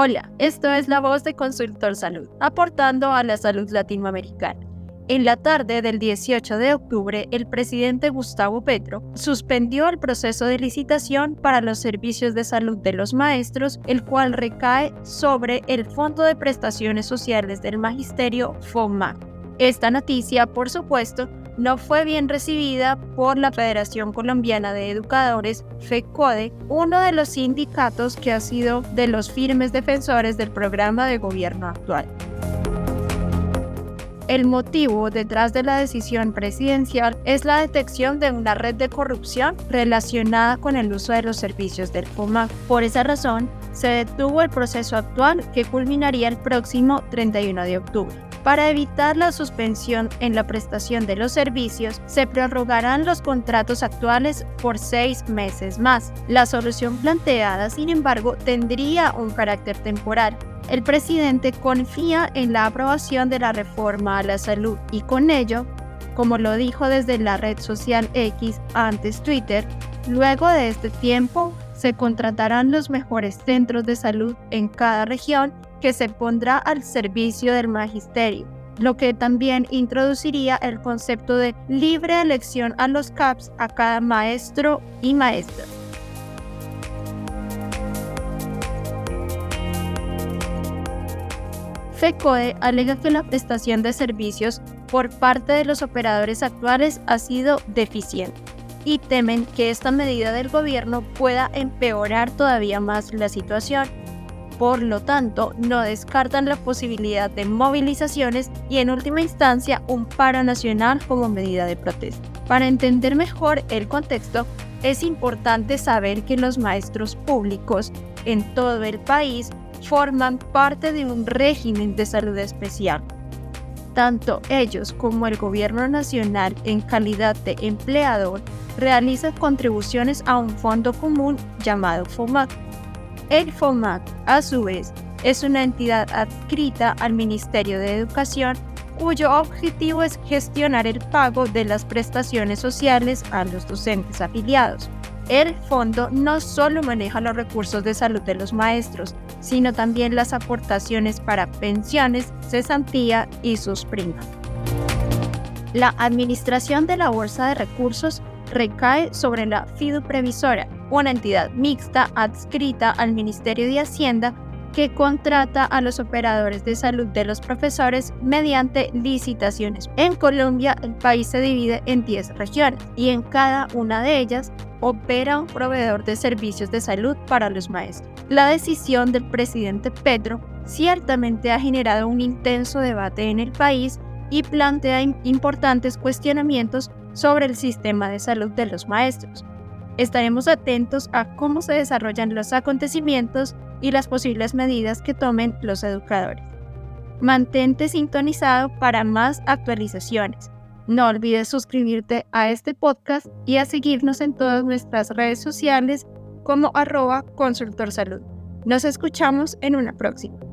Hola, esto es la voz de Consultor Salud, aportando a la salud latinoamericana. En la tarde del 18 de octubre, el presidente Gustavo Petro suspendió el proceso de licitación para los servicios de salud de los maestros, el cual recae sobre el Fondo de Prestaciones Sociales del Magisterio FOMA. Esta noticia, por supuesto, no fue bien recibida por la Federación Colombiana de Educadores, FECODE, uno de los sindicatos que ha sido de los firmes defensores del programa de gobierno actual. El motivo detrás de la decisión presidencial es la detección de una red de corrupción relacionada con el uso de los servicios del FOMAC. Por esa razón, se detuvo el proceso actual que culminaría el próximo 31 de octubre. Para evitar la suspensión en la prestación de los servicios, se prorrogarán los contratos actuales por seis meses más. La solución planteada, sin embargo, tendría un carácter temporal el presidente confía en la aprobación de la reforma a la salud y con ello, como lo dijo desde la red social X antes Twitter, luego de este tiempo se contratarán los mejores centros de salud en cada región que se pondrá al servicio del magisterio, lo que también introduciría el concepto de libre elección a los CAPS a cada maestro y maestra. FECODE alega que la prestación de servicios por parte de los operadores actuales ha sido deficiente y temen que esta medida del gobierno pueda empeorar todavía más la situación. Por lo tanto, no descartan la posibilidad de movilizaciones y en última instancia un paro nacional como medida de protesta. Para entender mejor el contexto, es importante saber que los maestros públicos en todo el país forman parte de un régimen de salud especial. Tanto ellos como el gobierno nacional en calidad de empleador realizan contribuciones a un fondo común llamado FOMAC. El FOMAC, a su vez, es una entidad adscrita al Ministerio de Educación cuyo objetivo es gestionar el pago de las prestaciones sociales a los docentes afiliados. El fondo no solo maneja los recursos de salud de los maestros, sino también las aportaciones para pensiones, cesantía y sus primas. La administración de la Bolsa de Recursos recae sobre la Fidu Previsora, una entidad mixta adscrita al Ministerio de Hacienda que contrata a los operadores de salud de los profesores mediante licitaciones. En Colombia, el país se divide en 10 regiones y en cada una de ellas opera un proveedor de servicios de salud para los maestros. La decisión del presidente Pedro ciertamente ha generado un intenso debate en el país y plantea importantes cuestionamientos sobre el sistema de salud de los maestros. Estaremos atentos a cómo se desarrollan los acontecimientos y las posibles medidas que tomen los educadores. Mantente sintonizado para más actualizaciones. No olvides suscribirte a este podcast y a seguirnos en todas nuestras redes sociales como arroba consultor salud. Nos escuchamos en una próxima.